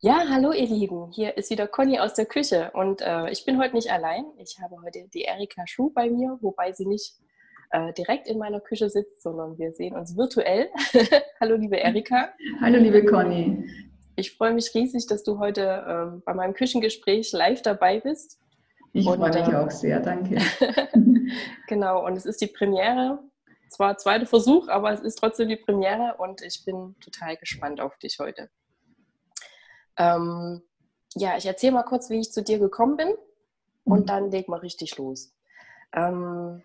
Ja, hallo ihr Lieben, hier ist wieder Conny aus der Küche und äh, ich bin heute nicht allein. Ich habe heute die Erika Schuh bei mir, wobei sie nicht äh, direkt in meiner Küche sitzt, sondern wir sehen uns virtuell. hallo liebe Erika. Hallo liebe Conny. Ich freue mich riesig, dass du heute äh, bei meinem Küchengespräch live dabei bist. Ich freue mich ähm, auch sehr, danke. genau, und es ist die Premiere. Zwar zweiter Versuch, aber es ist trotzdem die Premiere und ich bin total gespannt auf dich heute. Ähm, ja, ich erzähle mal kurz, wie ich zu dir gekommen bin und mhm. dann leg mal richtig los. Ähm,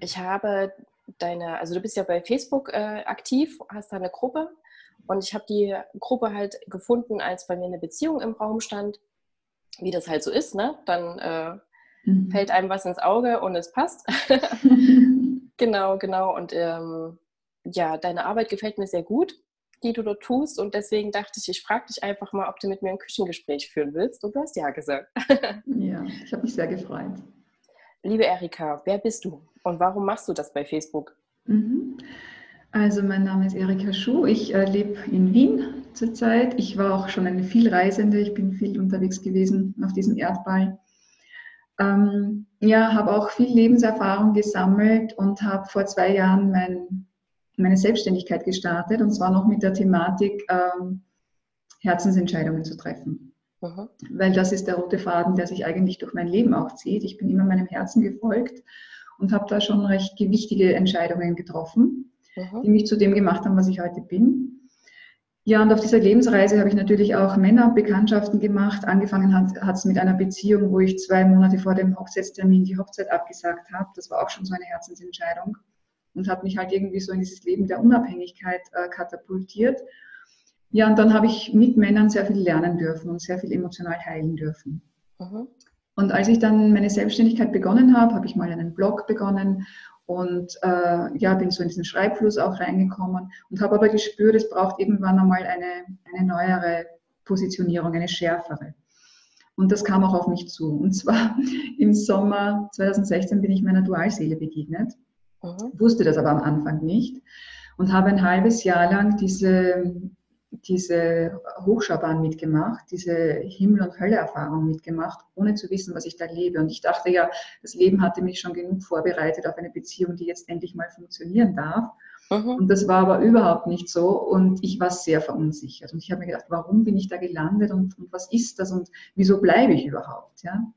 ich habe deine, also du bist ja bei Facebook äh, aktiv, hast da eine Gruppe und ich habe die Gruppe halt gefunden, als bei mir eine Beziehung im Raum stand, wie das halt so ist, ne? Dann äh, mhm. fällt einem was ins Auge und es passt. genau, genau. Und ähm, ja, deine Arbeit gefällt mir sehr gut die du dort tust. Und deswegen dachte ich, ich frage dich einfach mal, ob du mit mir ein Küchengespräch führen willst. Und du hast ja gesagt. ja, ich habe mich sehr gefreut. Liebe Erika, wer bist du und warum machst du das bei Facebook? Mhm. Also mein Name ist Erika Schuh, ich äh, lebe in Wien zurzeit. Ich war auch schon eine Vielreisende, ich bin viel unterwegs gewesen auf diesem Erdball. Ähm, ja, habe auch viel Lebenserfahrung gesammelt und habe vor zwei Jahren mein meine Selbstständigkeit gestartet und zwar noch mit der Thematik, ähm, Herzensentscheidungen zu treffen. Mhm. Weil das ist der rote Faden, der sich eigentlich durch mein Leben auch zieht. Ich bin immer meinem Herzen gefolgt und habe da schon recht gewichtige Entscheidungen getroffen, mhm. die mich zu dem gemacht haben, was ich heute bin. Ja, und auf dieser Lebensreise habe ich natürlich auch Männerbekanntschaften gemacht. Angefangen hat es mit einer Beziehung, wo ich zwei Monate vor dem Hochzeitstermin die Hochzeit abgesagt habe. Das war auch schon so eine Herzensentscheidung und hat mich halt irgendwie so in dieses Leben der Unabhängigkeit äh, katapultiert. Ja, und dann habe ich mit Männern sehr viel lernen dürfen und sehr viel emotional heilen dürfen. Mhm. Und als ich dann meine Selbstständigkeit begonnen habe, habe ich mal einen Blog begonnen und äh, ja, bin so in diesen Schreibfluss auch reingekommen und habe aber gespürt, es braucht irgendwann einmal eine, eine neuere Positionierung, eine schärfere. Und das kam auch auf mich zu. Und zwar im Sommer 2016 bin ich meiner Dualseele begegnet. Mhm. Wusste das aber am Anfang nicht und habe ein halbes Jahr lang diese, diese Hochschaubahn mitgemacht, diese Himmel- und Hölle-Erfahrung mitgemacht, ohne zu wissen, was ich da lebe. Und ich dachte ja, das Leben hatte mich schon genug vorbereitet auf eine Beziehung, die jetzt endlich mal funktionieren darf. Mhm. Und das war aber überhaupt nicht so und ich war sehr verunsichert. Und ich habe mir gedacht, warum bin ich da gelandet und, und was ist das und wieso bleibe ich überhaupt? Ja?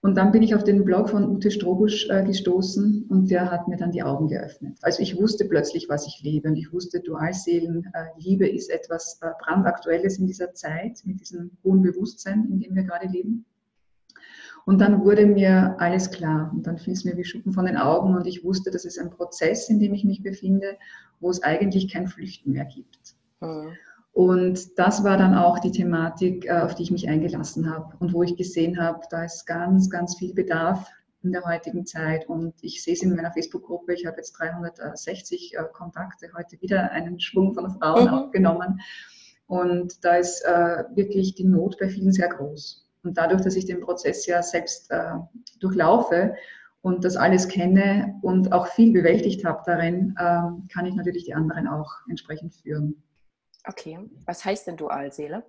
Und dann bin ich auf den Blog von Ute Strobusch äh, gestoßen und der hat mir dann die Augen geöffnet. Also ich wusste plötzlich, was ich liebe und ich wusste, Dualseelen, äh, ist etwas äh, brandaktuelles in dieser Zeit mit diesem hohen Bewusstsein, in dem wir gerade leben. Und dann wurde mir alles klar und dann fiel es mir wie Schuppen von den Augen und ich wusste, das ist ein Prozess, in dem ich mich befinde, wo es eigentlich kein Flüchten mehr gibt. Mhm. Und das war dann auch die Thematik, äh, auf die ich mich eingelassen habe und wo ich gesehen habe, da ist ganz, ganz viel Bedarf in der heutigen Zeit. Und ich sehe es in meiner Facebook-Gruppe, ich habe jetzt 360 äh, Kontakte, heute wieder einen Schwung von Frauen mhm. aufgenommen. Und da ist äh, wirklich die Not bei vielen sehr groß. Und dadurch, dass ich den Prozess ja selbst durchlaufe und das alles kenne und auch viel bewältigt habe darin, äh, kann ich natürlich die anderen auch entsprechend führen. Okay, was heißt denn Dualseele?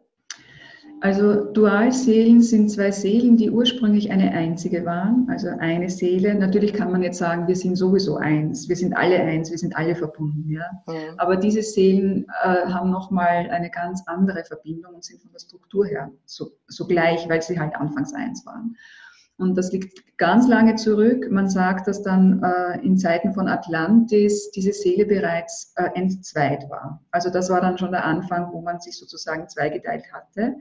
Also Dualseelen sind zwei Seelen, die ursprünglich eine einzige waren, also eine Seele. Natürlich kann man jetzt sagen, wir sind sowieso eins, wir sind alle eins, wir sind alle verbunden. Ja? ja. Aber diese Seelen äh, haben nochmal eine ganz andere Verbindung und sind von der Struktur her so, so gleich, weil sie halt anfangs eins waren. Und das liegt ganz lange zurück. Man sagt, dass dann äh, in Zeiten von Atlantis diese Seele bereits äh, entzweit war. Also das war dann schon der Anfang, wo man sich sozusagen zweigeteilt hatte.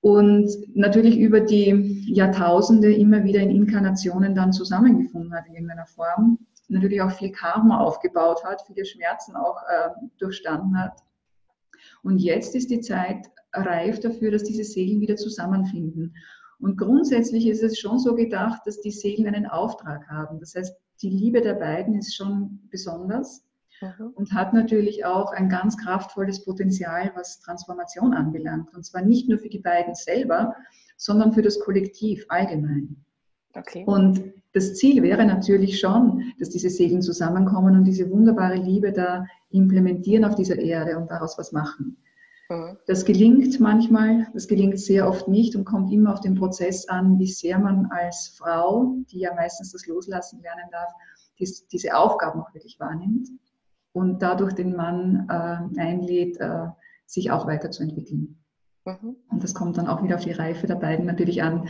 Und natürlich über die Jahrtausende immer wieder in Inkarnationen dann zusammengefunden hat in irgendeiner Form. Natürlich auch viel Karma aufgebaut hat, viele Schmerzen auch äh, durchstanden hat. Und jetzt ist die Zeit reif dafür, dass diese Seelen wieder zusammenfinden. Und grundsätzlich ist es schon so gedacht, dass die Seelen einen Auftrag haben. Das heißt, die Liebe der beiden ist schon besonders mhm. und hat natürlich auch ein ganz kraftvolles Potenzial, was Transformation anbelangt. Und zwar nicht nur für die beiden selber, sondern für das Kollektiv allgemein. Okay. Und das Ziel wäre natürlich schon, dass diese Seelen zusammenkommen und diese wunderbare Liebe da implementieren auf dieser Erde und daraus was machen. Mhm. Das gelingt manchmal, das gelingt sehr oft nicht und kommt immer auf den Prozess an, wie sehr man als Frau, die ja meistens das Loslassen lernen darf, dies, diese Aufgaben auch wirklich wahrnimmt und dadurch den Mann äh, einlädt, äh, sich auch weiterzuentwickeln. Mhm. Und das kommt dann auch wieder auf die Reife der beiden natürlich an,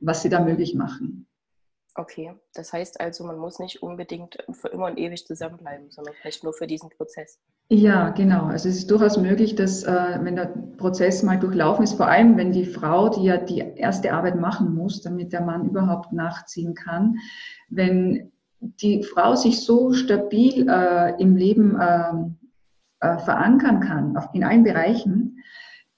was sie da möglich machen. Okay, das heißt also, man muss nicht unbedingt für immer und ewig zusammenbleiben, sondern vielleicht nur für diesen Prozess. Ja, genau. Also es ist durchaus möglich, dass äh, wenn der Prozess mal durchlaufen ist, vor allem wenn die Frau, die ja die erste Arbeit machen muss, damit der Mann überhaupt nachziehen kann, wenn die Frau sich so stabil äh, im Leben ähm, äh, verankern kann, auf, in allen Bereichen,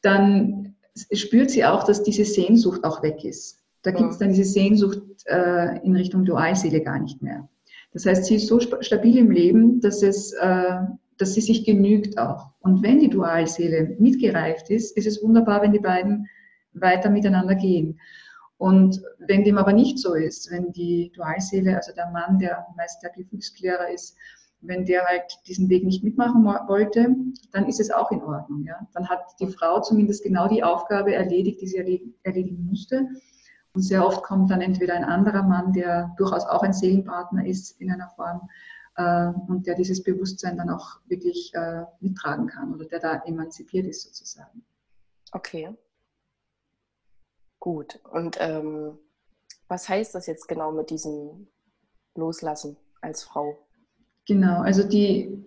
dann spürt sie auch, dass diese Sehnsucht auch weg ist. Da gibt es dann diese Sehnsucht äh, in Richtung Dualseele gar nicht mehr. Das heißt, sie ist so stabil im Leben, dass, es, äh, dass sie sich genügt auch. Und wenn die Dualseele mitgereift ist, ist es wunderbar, wenn die beiden weiter miteinander gehen. Und wenn dem aber nicht so ist, wenn die Dualseele, also der Mann, der meist der Gefühlsklärer ist, wenn der halt diesen Weg nicht mitmachen wollte, dann ist es auch in Ordnung. Ja? Dann hat die Frau zumindest genau die Aufgabe erledigt, die sie erledigen musste. Und sehr oft kommt dann entweder ein anderer Mann, der durchaus auch ein Seelenpartner ist in einer Form äh, und der dieses Bewusstsein dann auch wirklich äh, mittragen kann oder der da emanzipiert ist sozusagen. Okay. Gut. Und ähm, was heißt das jetzt genau mit diesem Loslassen als Frau? Genau, also die,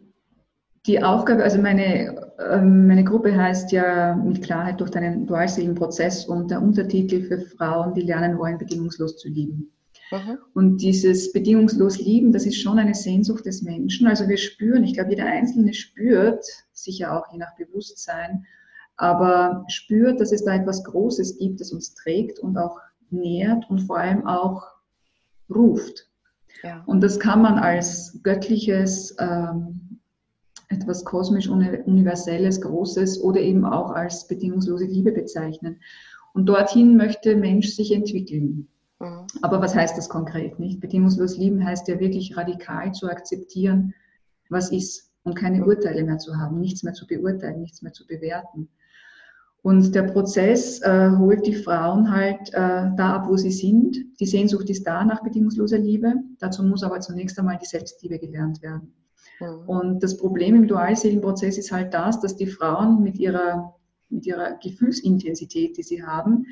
die Aufgabe, also meine, ähm, meine Gruppe heißt ja mit Klarheit durch deinen dualseelen Prozess und der Untertitel für Frauen, die lernen wollen, bedingungslos zu lieben. Mhm. Und dieses bedingungslos Lieben, das ist schon eine Sehnsucht des Menschen. Also wir spüren, ich glaube, jeder Einzelne spürt, sicher auch je nach Bewusstsein, aber spürt, dass es da etwas Großes gibt, das uns trägt und auch nährt und vor allem auch ruft. Ja. Und das kann man als göttliches, ähm, etwas kosmisch universelles, großes oder eben auch als bedingungslose Liebe bezeichnen. Und dorthin möchte Mensch sich entwickeln. Mhm. Aber was heißt das konkret nicht? Bedingungslos lieben heißt ja wirklich radikal zu akzeptieren, was ist und keine mhm. Urteile mehr zu haben, nichts mehr zu beurteilen, nichts mehr zu bewerten. Und der Prozess äh, holt die Frauen halt äh, da ab, wo sie sind. Die Sehnsucht ist da nach bedingungsloser Liebe. Dazu muss aber zunächst einmal die Selbstliebe gelernt werden. Mhm. Und das Problem im Dualseelenprozess ist halt das, dass die Frauen mit ihrer, mit ihrer Gefühlsintensität, die sie haben,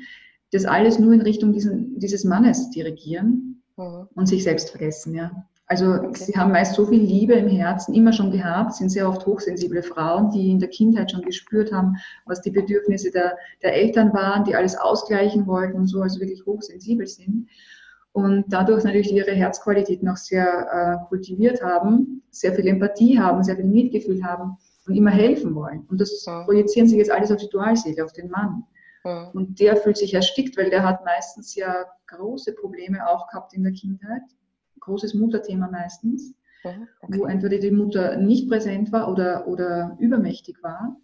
das alles nur in Richtung diesen, dieses Mannes dirigieren mhm. und sich selbst vergessen. Ja. Also okay. sie haben meist so viel Liebe im Herzen immer schon gehabt, sind sehr oft hochsensible Frauen, die in der Kindheit schon gespürt haben, was die Bedürfnisse der, der Eltern waren, die alles ausgleichen wollten und so, also wirklich hochsensibel sind. Und dadurch natürlich ihre Herzqualität noch sehr äh, kultiviert haben, sehr viel Empathie haben, sehr viel Mitgefühl haben und immer helfen wollen. Und das ja. projizieren sie jetzt alles auf die Dualseele, auf den Mann. Ja. Und der fühlt sich erstickt, weil der hat meistens ja große Probleme auch gehabt in der Kindheit großes Mutterthema meistens, mhm, okay. wo entweder die Mutter nicht präsent war oder, oder übermächtig war.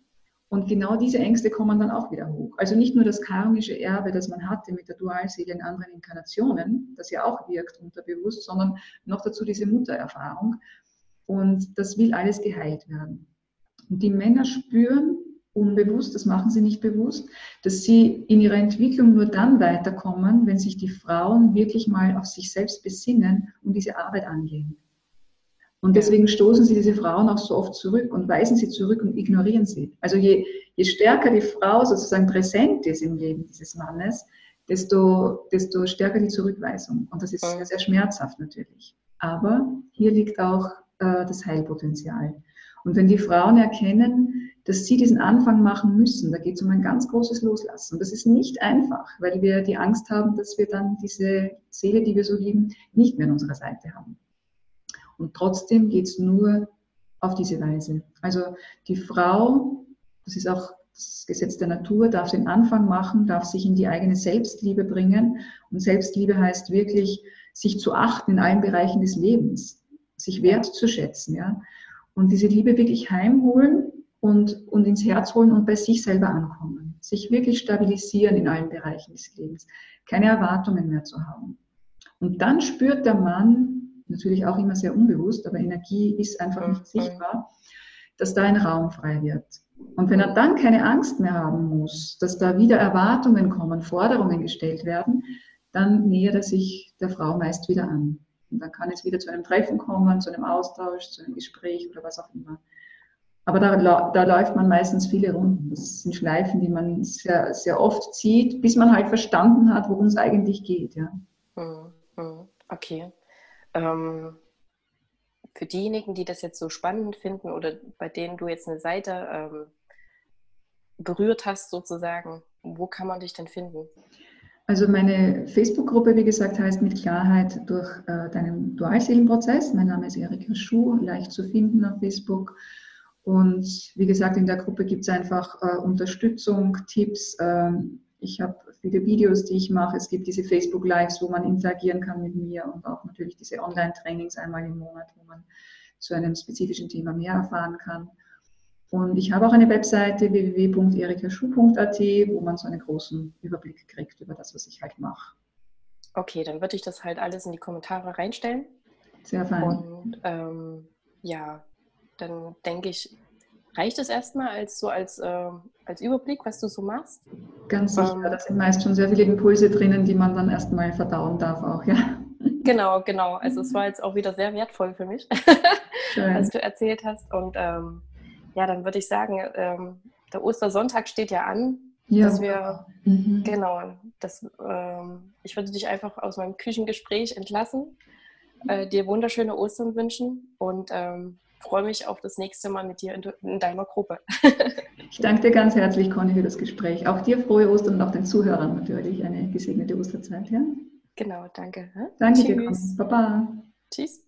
Und genau diese Ängste kommen dann auch wieder hoch. Also nicht nur das karmische Erbe, das man hatte mit der Dualseele in anderen Inkarnationen, das ja auch wirkt unterbewusst, sondern noch dazu diese Muttererfahrung. Und das will alles geheilt werden. Und die Männer spüren, unbewusst, das machen sie nicht bewusst, dass sie in ihrer Entwicklung nur dann weiterkommen, wenn sich die Frauen wirklich mal auf sich selbst besinnen und diese Arbeit angehen. Und deswegen stoßen sie diese Frauen auch so oft zurück und weisen sie zurück und ignorieren sie. Also je, je stärker die Frau sozusagen präsent ist im Leben dieses Mannes, desto, desto stärker die Zurückweisung. Und das ist sehr, sehr schmerzhaft natürlich. Aber hier liegt auch äh, das Heilpotenzial. Und wenn die Frauen erkennen, dass sie diesen Anfang machen müssen. Da geht es um ein ganz großes Loslassen. Und das ist nicht einfach, weil wir die Angst haben, dass wir dann diese Seele, die wir so lieben, nicht mehr an unserer Seite haben. Und trotzdem geht es nur auf diese Weise. Also die Frau, das ist auch das Gesetz der Natur, darf den Anfang machen, darf sich in die eigene Selbstliebe bringen. Und Selbstliebe heißt wirklich, sich zu achten in allen Bereichen des Lebens, sich wertzuschätzen, ja. Und diese Liebe wirklich heimholen und, und ins Herz holen und bei sich selber ankommen. Sich wirklich stabilisieren in allen Bereichen des Lebens. Keine Erwartungen mehr zu haben. Und dann spürt der Mann, natürlich auch immer sehr unbewusst, aber Energie ist einfach nicht mhm. sichtbar, dass da ein Raum frei wird. Und wenn er dann keine Angst mehr haben muss, dass da wieder Erwartungen kommen, Forderungen gestellt werden, dann nähert er sich der Frau meist wieder an. Und dann kann es wieder zu einem Treffen kommen, zu einem Austausch, zu einem Gespräch oder was auch immer. Aber da, da läuft man meistens viele Runden. Das sind Schleifen, die man sehr, sehr oft zieht, bis man halt verstanden hat, worum es eigentlich geht. Ja. Hm, hm, okay. Ähm, für diejenigen, die das jetzt so spannend finden oder bei denen du jetzt eine Seite ähm, berührt hast, sozusagen, wo kann man dich denn finden? Also meine Facebook-Gruppe, wie gesagt, heißt mit Klarheit durch äh, deinen Dualseelenprozess. Mein Name ist Erika Schuh, leicht zu finden auf Facebook. Und wie gesagt, in der Gruppe gibt es einfach äh, Unterstützung, Tipps. Ähm, ich habe viele Videos, die ich mache. Es gibt diese Facebook-Lives, wo man interagieren kann mit mir und auch natürlich diese Online-Trainings einmal im Monat, wo man zu einem spezifischen Thema mehr erfahren kann. Und ich habe auch eine Webseite www.erikaschuh.at, wo man so einen großen Überblick kriegt über das, was ich halt mache. Okay, dann würde ich das halt alles in die Kommentare reinstellen. Sehr fein. Und ähm, ja, dann denke ich, reicht es erstmal als so als, äh, als Überblick, was du so machst? Ganz sicher, ähm, da sind meist schon sehr viele Impulse drinnen, die man dann erstmal verdauen darf auch, ja. Genau, genau. Also es war jetzt auch wieder sehr wertvoll für mich, was du erzählt hast. Und ähm, ja, dann würde ich sagen, ähm, der Ostersonntag steht ja an, ja. dass wir, mhm. genau, das, ähm, ich würde dich einfach aus meinem Küchengespräch entlassen, äh, dir wunderschöne Ostern wünschen und ähm, freue mich auf das nächste Mal mit dir in, in deiner Gruppe. ich danke dir ganz herzlich, Conny, für das Gespräch. Auch dir frohe Ostern und auch den Zuhörern natürlich eine gesegnete Osterzeit. Ja? Genau, danke. Danke Tschüss. dir, Conny. Baba. Tschüss.